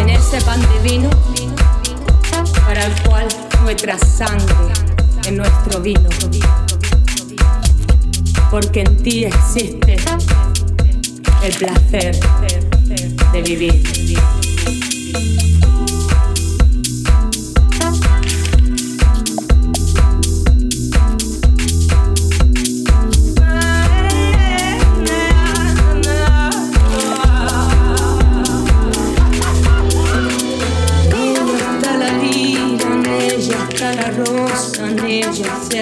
En ese pan divino para el cual nuestra sangre es nuestro vino. Porque en ti existe el placer de vivir.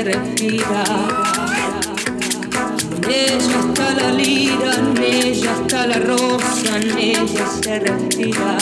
En ella está la lira, en ella está la rosa, en ella se respira.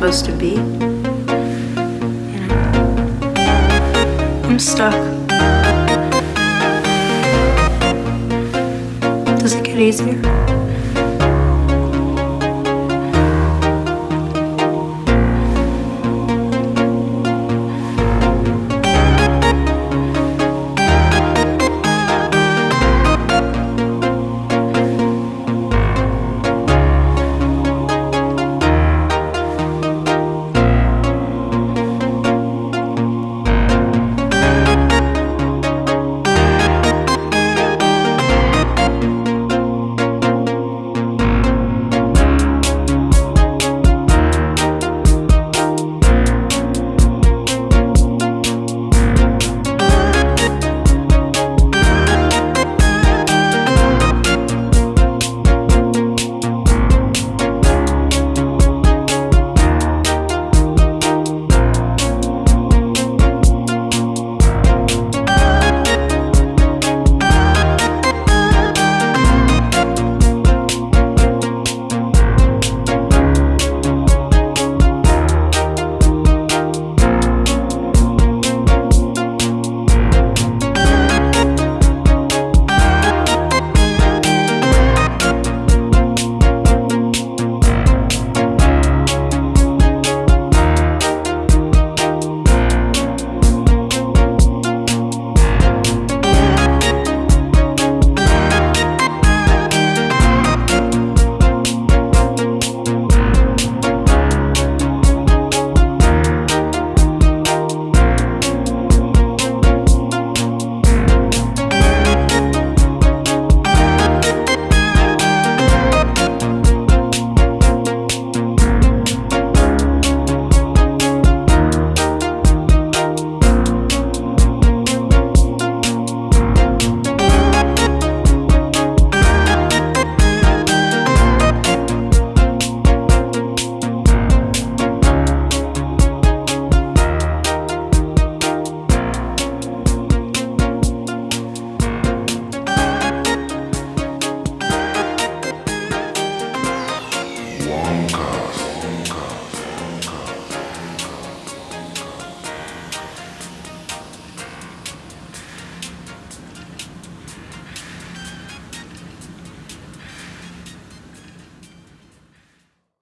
Supposed to be.